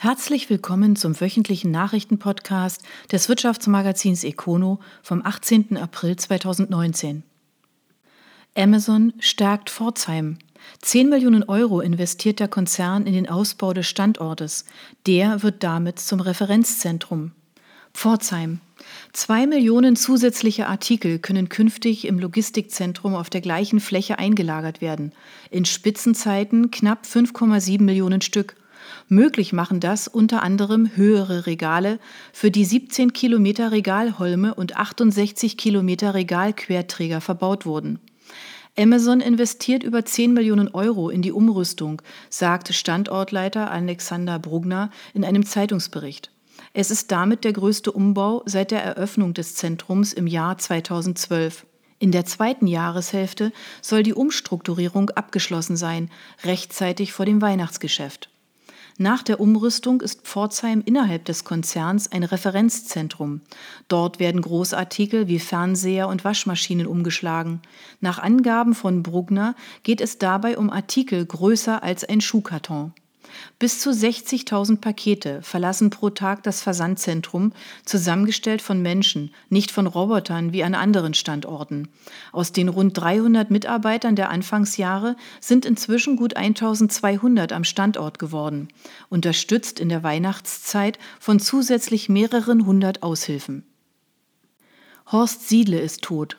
Herzlich willkommen zum wöchentlichen Nachrichtenpodcast des Wirtschaftsmagazins Econo vom 18. April 2019. Amazon stärkt Pforzheim. 10 Millionen Euro investiert der Konzern in den Ausbau des Standortes. Der wird damit zum Referenzzentrum. Pforzheim. Zwei Millionen zusätzliche Artikel können künftig im Logistikzentrum auf der gleichen Fläche eingelagert werden. In Spitzenzeiten knapp 5,7 Millionen Stück. Möglich machen das unter anderem höhere Regale, für die 17 Kilometer Regalholme und 68 Kilometer Regalquerträger verbaut wurden. Amazon investiert über 10 Millionen Euro in die Umrüstung, sagt Standortleiter Alexander Brugner in einem Zeitungsbericht. Es ist damit der größte Umbau seit der Eröffnung des Zentrums im Jahr 2012. In der zweiten Jahreshälfte soll die Umstrukturierung abgeschlossen sein, rechtzeitig vor dem Weihnachtsgeschäft. Nach der Umrüstung ist Pforzheim innerhalb des Konzerns ein Referenzzentrum. Dort werden Großartikel wie Fernseher und Waschmaschinen umgeschlagen. Nach Angaben von Brugner geht es dabei um Artikel größer als ein Schuhkarton. Bis zu 60.000 Pakete verlassen pro Tag das Versandzentrum, zusammengestellt von Menschen, nicht von Robotern wie an anderen Standorten. Aus den rund 300 Mitarbeitern der Anfangsjahre sind inzwischen gut 1.200 am Standort geworden, unterstützt in der Weihnachtszeit von zusätzlich mehreren hundert Aushilfen. Horst Siedle ist tot.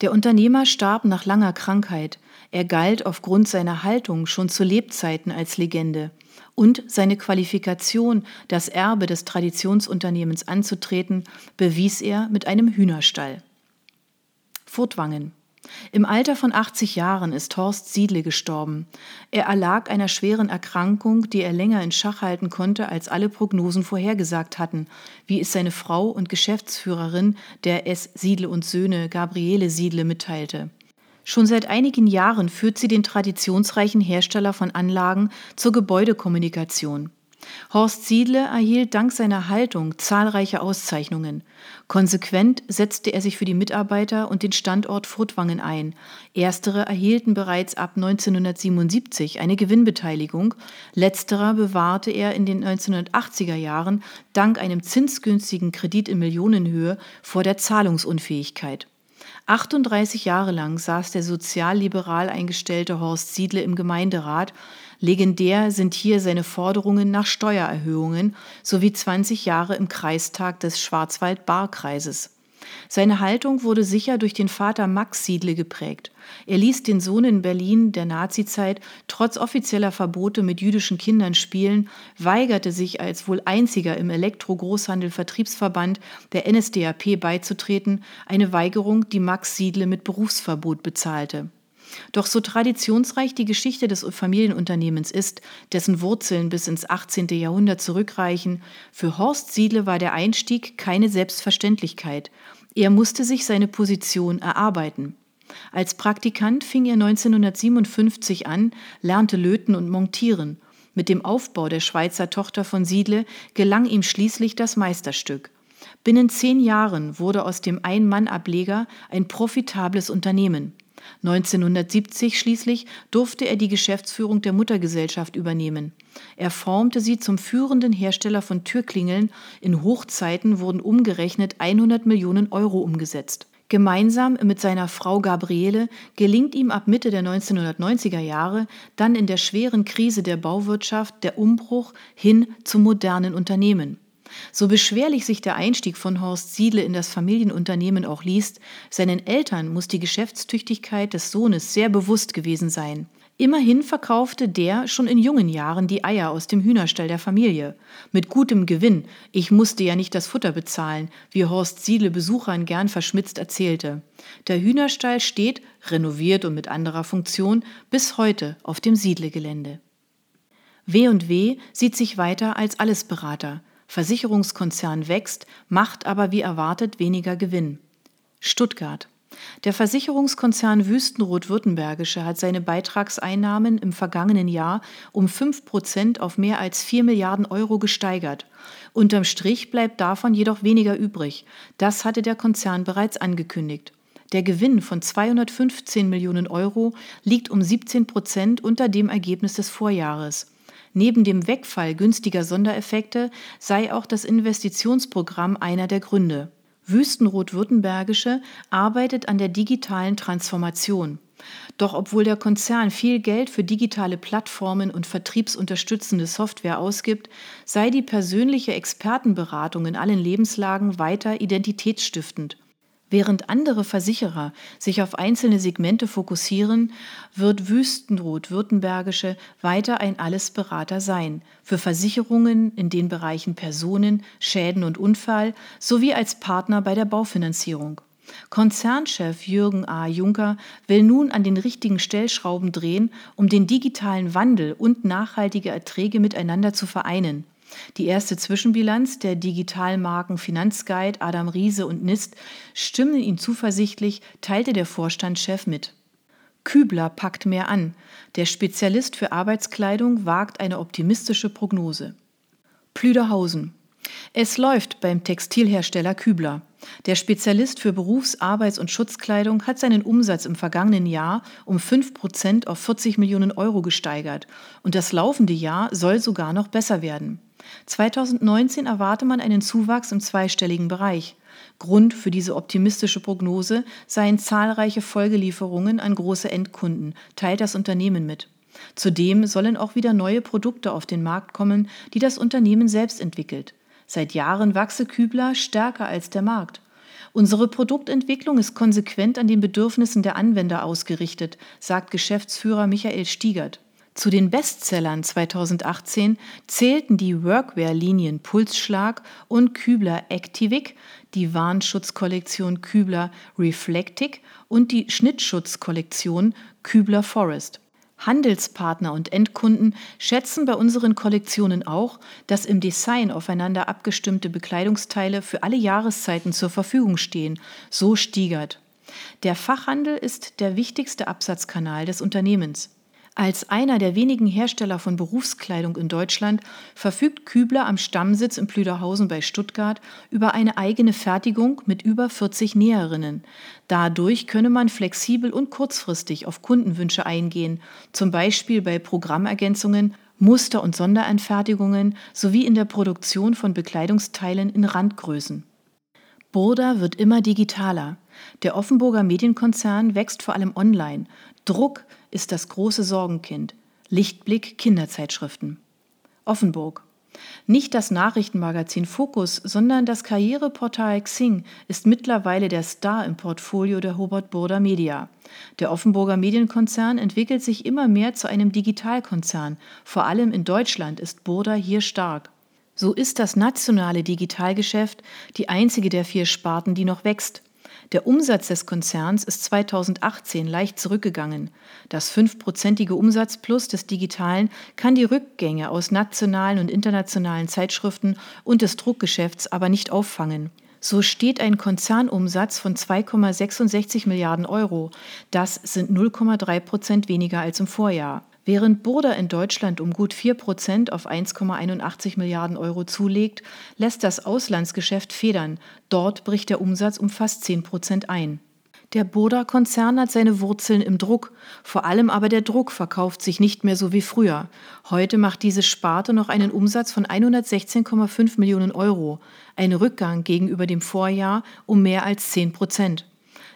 Der Unternehmer starb nach langer Krankheit. Er galt aufgrund seiner Haltung schon zu Lebzeiten als Legende und seine Qualifikation, das Erbe des Traditionsunternehmens anzutreten, bewies er mit einem Hühnerstall. Furtwangen. Im Alter von 80 Jahren ist Horst Siedle gestorben. Er erlag einer schweren Erkrankung, die er länger in Schach halten konnte, als alle Prognosen vorhergesagt hatten, wie es seine Frau und Geschäftsführerin der S. Siedle und Söhne, Gabriele Siedle, mitteilte. Schon seit einigen Jahren führt sie den traditionsreichen Hersteller von Anlagen zur Gebäudekommunikation. Horst Siedle erhielt dank seiner Haltung zahlreiche Auszeichnungen. Konsequent setzte er sich für die Mitarbeiter und den Standort Furtwangen ein. Erstere erhielten bereits ab 1977 eine Gewinnbeteiligung, letzterer bewahrte er in den 1980er Jahren dank einem zinsgünstigen Kredit in Millionenhöhe vor der Zahlungsunfähigkeit. 38 Jahre lang saß der sozialliberal eingestellte Horst Siedle im Gemeinderat. Legendär sind hier seine Forderungen nach Steuererhöhungen sowie 20 Jahre im Kreistag des Schwarzwald-Baar-Kreises. Seine Haltung wurde sicher durch den Vater Max Siedle geprägt. Er ließ den Sohn in Berlin der Nazizeit trotz offizieller Verbote mit jüdischen Kindern spielen, weigerte sich als wohl einziger im Elektro-Großhandel-Vertriebsverband der NSDAP beizutreten, eine Weigerung, die Max Siedle mit Berufsverbot bezahlte. Doch so traditionsreich die Geschichte des Familienunternehmens ist, dessen Wurzeln bis ins 18. Jahrhundert zurückreichen, für Horst Siedle war der Einstieg keine Selbstverständlichkeit. Er musste sich seine Position erarbeiten. Als Praktikant fing er 1957 an, lernte löten und montieren. Mit dem Aufbau der Schweizer Tochter von Siedle gelang ihm schließlich das Meisterstück. Binnen zehn Jahren wurde aus dem Ein-Mann-Ableger ein profitables Unternehmen. 1970 schließlich durfte er die Geschäftsführung der Muttergesellschaft übernehmen. Er formte sie zum führenden Hersteller von Türklingeln. In Hochzeiten wurden umgerechnet 100 Millionen Euro umgesetzt. Gemeinsam mit seiner Frau Gabriele gelingt ihm ab Mitte der 1990er Jahre dann in der schweren Krise der Bauwirtschaft der Umbruch hin zum modernen Unternehmen. So beschwerlich sich der Einstieg von Horst Siedle in das Familienunternehmen auch liest, seinen Eltern muss die Geschäftstüchtigkeit des Sohnes sehr bewusst gewesen sein. Immerhin verkaufte der schon in jungen Jahren die Eier aus dem Hühnerstall der Familie. Mit gutem Gewinn. Ich musste ja nicht das Futter bezahlen, wie Horst Siedle Besuchern gern verschmitzt erzählte. Der Hühnerstall steht, renoviert und mit anderer Funktion, bis heute auf dem Siedle-Gelände. W&W sieht sich weiter als Allesberater. Versicherungskonzern wächst, macht aber wie erwartet weniger Gewinn. Stuttgart. Der Versicherungskonzern Wüstenrot-Württembergische hat seine Beitragseinnahmen im vergangenen Jahr um 5 Prozent auf mehr als 4 Milliarden Euro gesteigert. Unterm Strich bleibt davon jedoch weniger übrig. Das hatte der Konzern bereits angekündigt. Der Gewinn von 215 Millionen Euro liegt um 17 Prozent unter dem Ergebnis des Vorjahres. Neben dem Wegfall günstiger Sondereffekte sei auch das Investitionsprogramm einer der Gründe. Wüstenrot-Württembergische arbeitet an der digitalen Transformation. Doch obwohl der Konzern viel Geld für digitale Plattformen und vertriebsunterstützende Software ausgibt, sei die persönliche Expertenberatung in allen Lebenslagen weiter identitätsstiftend. Während andere Versicherer sich auf einzelne Segmente fokussieren, wird Wüstenrot Württembergische weiter ein Allesberater sein, für Versicherungen in den Bereichen Personen, Schäden und Unfall sowie als Partner bei der Baufinanzierung. Konzernchef Jürgen A. Juncker will nun an den richtigen Stellschrauben drehen, um den digitalen Wandel und nachhaltige Erträge miteinander zu vereinen. Die erste Zwischenbilanz der Digitalmarken Finanzguide Adam Riese und NIST stimmen ihm zuversichtlich, teilte der Vorstandschef mit. Kübler packt mehr an. Der Spezialist für Arbeitskleidung wagt eine optimistische Prognose. Plüderhausen. Es läuft beim Textilhersteller Kübler. Der Spezialist für Berufs-, Arbeits- und Schutzkleidung hat seinen Umsatz im vergangenen Jahr um 5 Prozent auf 40 Millionen Euro gesteigert und das laufende Jahr soll sogar noch besser werden. 2019 erwarte man einen Zuwachs im zweistelligen Bereich. Grund für diese optimistische Prognose seien zahlreiche Folgelieferungen an große Endkunden, teilt das Unternehmen mit. Zudem sollen auch wieder neue Produkte auf den Markt kommen, die das Unternehmen selbst entwickelt. Seit Jahren wachse Kübler stärker als der Markt. Unsere Produktentwicklung ist konsequent an den Bedürfnissen der Anwender ausgerichtet, sagt Geschäftsführer Michael Stiegert. Zu den Bestsellern 2018 zählten die Workwear-Linien Pulsschlag und Kübler Activic, die Warnschutzkollektion Kübler Reflectic und die Schnittschutzkollektion Kübler Forest. Handelspartner und Endkunden schätzen bei unseren Kollektionen auch, dass im Design aufeinander abgestimmte Bekleidungsteile für alle Jahreszeiten zur Verfügung stehen, so Stiegert. Der Fachhandel ist der wichtigste Absatzkanal des Unternehmens. Als einer der wenigen Hersteller von Berufskleidung in Deutschland verfügt Kübler am Stammsitz in Plüderhausen bei Stuttgart über eine eigene Fertigung mit über 40 Näherinnen. Dadurch könne man flexibel und kurzfristig auf Kundenwünsche eingehen, zum Beispiel bei Programmergänzungen, Muster- und Sonderanfertigungen sowie in der Produktion von Bekleidungsteilen in Randgrößen. Burda wird immer digitaler. Der Offenburger Medienkonzern wächst vor allem online. Druck ist das große Sorgenkind. Lichtblick Kinderzeitschriften. Offenburg. Nicht das Nachrichtenmagazin Focus, sondern das Karriereportal Xing ist mittlerweile der Star im Portfolio der Hobart Burda Media. Der Offenburger Medienkonzern entwickelt sich immer mehr zu einem Digitalkonzern. Vor allem in Deutschland ist Burda hier stark. So ist das nationale Digitalgeschäft die einzige der vier Sparten, die noch wächst. Der Umsatz des Konzerns ist 2018 leicht zurückgegangen. Das fünfprozentige Umsatzplus des Digitalen kann die Rückgänge aus nationalen und internationalen Zeitschriften und des Druckgeschäfts aber nicht auffangen. So steht ein Konzernumsatz von 2,66 Milliarden Euro. Das sind 0,3 Prozent weniger als im Vorjahr. Während Burda in Deutschland um gut 4 Prozent auf 1,81 Milliarden Euro zulegt, lässt das Auslandsgeschäft federn. Dort bricht der Umsatz um fast 10 Prozent ein. Der Burda-Konzern hat seine Wurzeln im Druck. Vor allem aber der Druck verkauft sich nicht mehr so wie früher. Heute macht diese Sparte noch einen Umsatz von 116,5 Millionen Euro. Ein Rückgang gegenüber dem Vorjahr um mehr als 10 Prozent.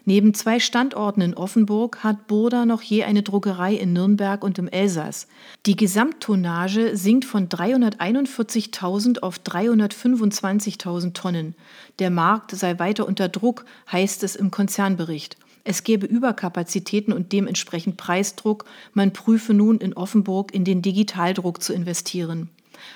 Neben zwei Standorten in Offenburg hat Burda noch je eine Druckerei in Nürnberg und im Elsass. Die Gesamttonnage sinkt von 341.000 auf 325.000 Tonnen. Der Markt sei weiter unter Druck, heißt es im Konzernbericht. Es gäbe Überkapazitäten und dementsprechend Preisdruck. Man prüfe nun in Offenburg in den Digitaldruck zu investieren.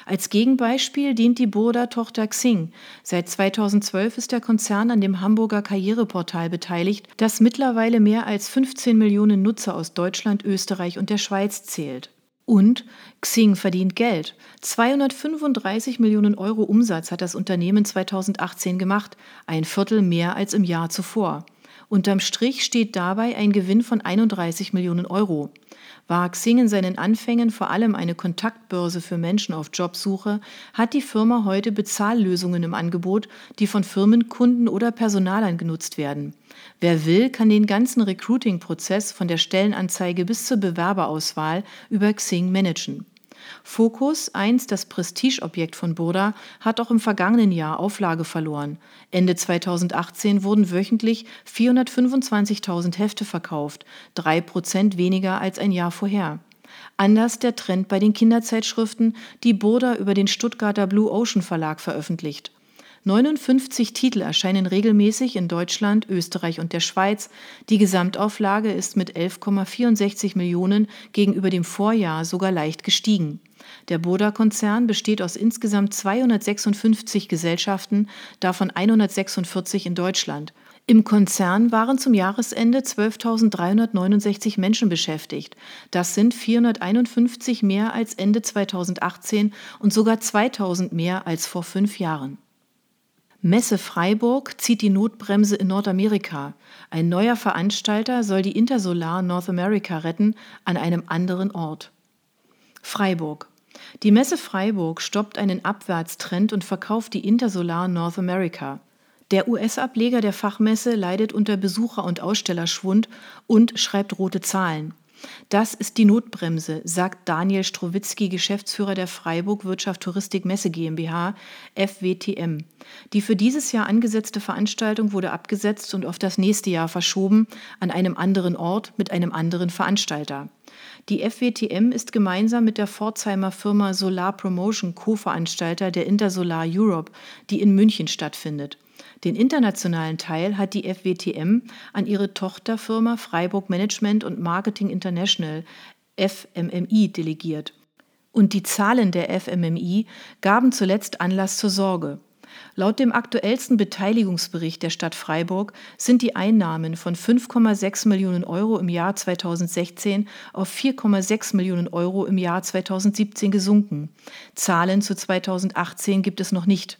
Als Gegenbeispiel dient die Burda-Tochter Xing. Seit 2012 ist der Konzern an dem Hamburger Karriereportal beteiligt, das mittlerweile mehr als 15 Millionen Nutzer aus Deutschland, Österreich und der Schweiz zählt. Und Xing verdient Geld. 235 Millionen Euro Umsatz hat das Unternehmen 2018 gemacht, ein Viertel mehr als im Jahr zuvor. Unterm Strich steht dabei ein Gewinn von 31 Millionen Euro. War Xing in seinen Anfängen vor allem eine Kontaktbörse für Menschen auf Jobsuche, hat die Firma heute Bezahllösungen im Angebot, die von Firmenkunden oder Personalern genutzt werden. Wer will, kann den ganzen Recruiting-Prozess von der Stellenanzeige bis zur Bewerberauswahl über Xing managen. Focus, einst das Prestigeobjekt von Burda, hat auch im vergangenen Jahr Auflage verloren. Ende 2018 wurden wöchentlich 425.000 Hefte verkauft, drei Prozent weniger als ein Jahr vorher. Anders der Trend bei den Kinderzeitschriften, die Burda über den Stuttgarter Blue Ocean Verlag veröffentlicht. 59 Titel erscheinen regelmäßig in Deutschland, Österreich und der Schweiz. Die Gesamtauflage ist mit 11,64 Millionen gegenüber dem Vorjahr sogar leicht gestiegen. Der Boda-Konzern besteht aus insgesamt 256 Gesellschaften, davon 146 in Deutschland. Im Konzern waren zum Jahresende 12.369 Menschen beschäftigt. Das sind 451 mehr als Ende 2018 und sogar 2.000 mehr als vor fünf Jahren. Messe Freiburg zieht die Notbremse in Nordamerika. Ein neuer Veranstalter soll die Intersolar North America retten an einem anderen Ort. Freiburg. Die Messe Freiburg stoppt einen Abwärtstrend und verkauft die Intersolar North America. Der US-Ableger der Fachmesse leidet unter Besucher- und Ausstellerschwund und schreibt rote Zahlen. Das ist die Notbremse, sagt Daniel Strowitzki, Geschäftsführer der Freiburg Wirtschaft Touristik Messe GmbH, FWTM. Die für dieses Jahr angesetzte Veranstaltung wurde abgesetzt und auf das nächste Jahr verschoben, an einem anderen Ort mit einem anderen Veranstalter. Die FWTM ist gemeinsam mit der Pforzheimer Firma Solar Promotion Co-Veranstalter der Intersolar Europe, die in München stattfindet. Den internationalen Teil hat die FWTM an ihre Tochterfirma Freiburg Management und Marketing International FMMI delegiert. Und die Zahlen der FMMI gaben zuletzt Anlass zur Sorge. Laut dem aktuellsten Beteiligungsbericht der Stadt Freiburg sind die Einnahmen von 5,6 Millionen Euro im Jahr 2016 auf 4,6 Millionen Euro im Jahr 2017 gesunken. Zahlen zu 2018 gibt es noch nicht.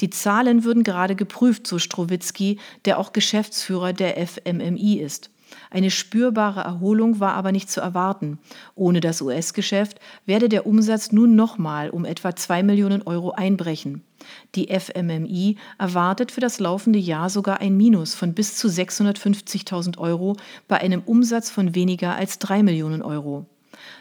Die Zahlen würden gerade geprüft, so Strowitzki, der auch Geschäftsführer der FMMI ist. Eine spürbare Erholung war aber nicht zu erwarten. Ohne das US-Geschäft werde der Umsatz nun nochmal um etwa 2 Millionen Euro einbrechen. Die FMMI erwartet für das laufende Jahr sogar ein Minus von bis zu 650.000 Euro bei einem Umsatz von weniger als 3 Millionen Euro.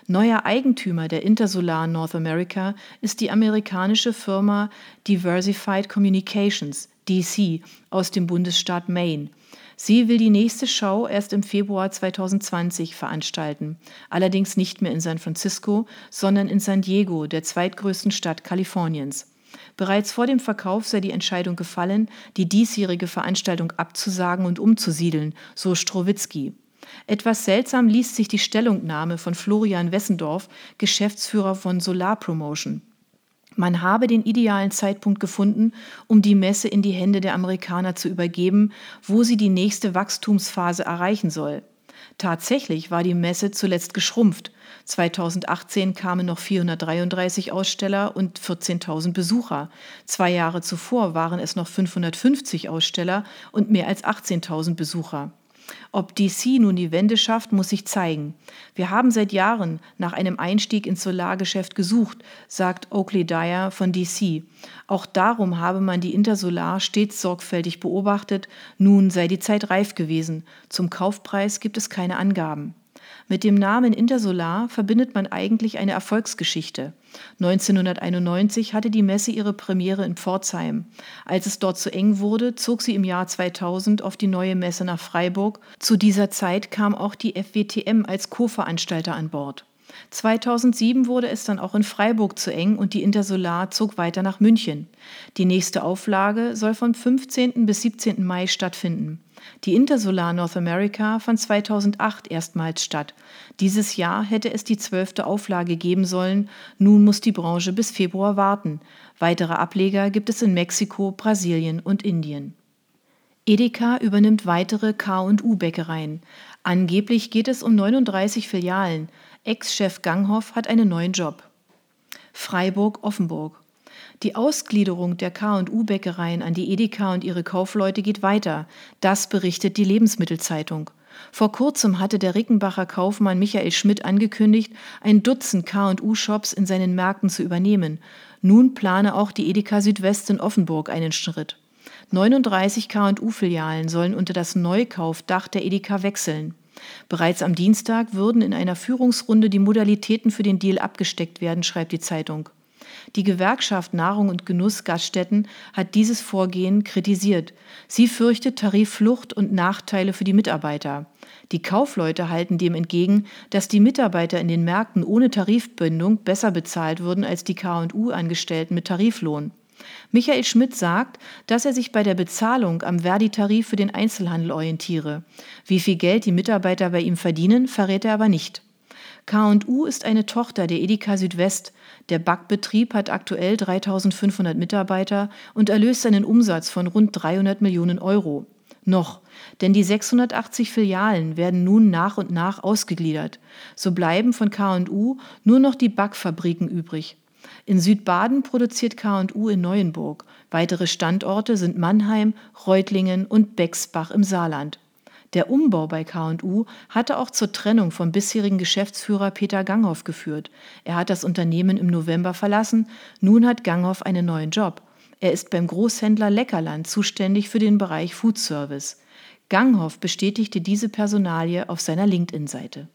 Neuer Eigentümer der Intersolar North America ist die amerikanische Firma Diversified Communications, DC, aus dem Bundesstaat Maine. Sie will die nächste Show erst im Februar 2020 veranstalten, allerdings nicht mehr in San Francisco, sondern in San Diego, der zweitgrößten Stadt Kaliforniens. Bereits vor dem Verkauf sei die Entscheidung gefallen, die diesjährige Veranstaltung abzusagen und umzusiedeln, so Strowitzki. Etwas seltsam liest sich die Stellungnahme von Florian Wessendorf, Geschäftsführer von Solar Promotion. Man habe den idealen Zeitpunkt gefunden, um die Messe in die Hände der Amerikaner zu übergeben, wo sie die nächste Wachstumsphase erreichen soll. Tatsächlich war die Messe zuletzt geschrumpft. 2018 kamen noch 433 Aussteller und 14.000 Besucher. Zwei Jahre zuvor waren es noch 550 Aussteller und mehr als 18.000 Besucher. Ob DC nun die Wende schafft, muss sich zeigen. Wir haben seit Jahren nach einem Einstieg ins Solargeschäft gesucht, sagt Oakley Dyer von DC. Auch darum habe man die Intersolar stets sorgfältig beobachtet. Nun sei die Zeit reif gewesen. Zum Kaufpreis gibt es keine Angaben. Mit dem Namen Intersolar verbindet man eigentlich eine Erfolgsgeschichte. 1991 hatte die Messe ihre Premiere in Pforzheim. Als es dort zu eng wurde, zog sie im Jahr 2000 auf die neue Messe nach Freiburg. Zu dieser Zeit kam auch die FWTM als Co-Veranstalter an Bord. 2007 wurde es dann auch in Freiburg zu eng und die Intersolar zog weiter nach München. Die nächste Auflage soll vom 15. bis 17. Mai stattfinden. Die Intersolar North America fand 2008 erstmals statt. Dieses Jahr hätte es die zwölfte Auflage geben sollen. Nun muss die Branche bis Februar warten. Weitere Ableger gibt es in Mexiko, Brasilien und Indien. Edeka übernimmt weitere K&U-Bäckereien. Angeblich geht es um 39 Filialen. Ex-Chef Ganghoff hat einen neuen Job. Freiburg-Offenburg. Die Ausgliederung der K&U-Bäckereien an die Edeka und ihre Kaufleute geht weiter. Das berichtet die Lebensmittelzeitung. Vor kurzem hatte der Rickenbacher Kaufmann Michael Schmidt angekündigt, ein Dutzend K&U-Shops in seinen Märkten zu übernehmen. Nun plane auch die Edeka Südwest in Offenburg einen Schritt. 39 K&U-Filialen sollen unter das Neukaufdach der Edeka wechseln. Bereits am Dienstag würden in einer Führungsrunde die Modalitäten für den Deal abgesteckt werden, schreibt die Zeitung. Die Gewerkschaft Nahrung und Genuss Gaststätten hat dieses Vorgehen kritisiert. Sie fürchtet Tarifflucht und Nachteile für die Mitarbeiter. Die Kaufleute halten dem entgegen, dass die Mitarbeiter in den Märkten ohne Tarifbindung besser bezahlt würden als die KU-Angestellten mit Tariflohn. Michael Schmidt sagt, dass er sich bei der Bezahlung am Verdi-Tarif für den Einzelhandel orientiere. Wie viel Geld die Mitarbeiter bei ihm verdienen, verrät er aber nicht. K&U ist eine Tochter der Edeka Südwest. Der Backbetrieb hat aktuell 3500 Mitarbeiter und erlöst einen Umsatz von rund 300 Millionen Euro. Noch, denn die 680 Filialen werden nun nach und nach ausgegliedert. So bleiben von K&U nur noch die Backfabriken übrig. In Südbaden produziert K&U in Neuenburg. Weitere Standorte sind Mannheim, Reutlingen und Bexbach im Saarland. Der Umbau bei K&U hatte auch zur Trennung vom bisherigen Geschäftsführer Peter Ganghoff geführt. Er hat das Unternehmen im November verlassen. Nun hat Ganghoff einen neuen Job. Er ist beim Großhändler Leckerland zuständig für den Bereich Food Service. Ganghoff bestätigte diese Personalie auf seiner LinkedIn-Seite.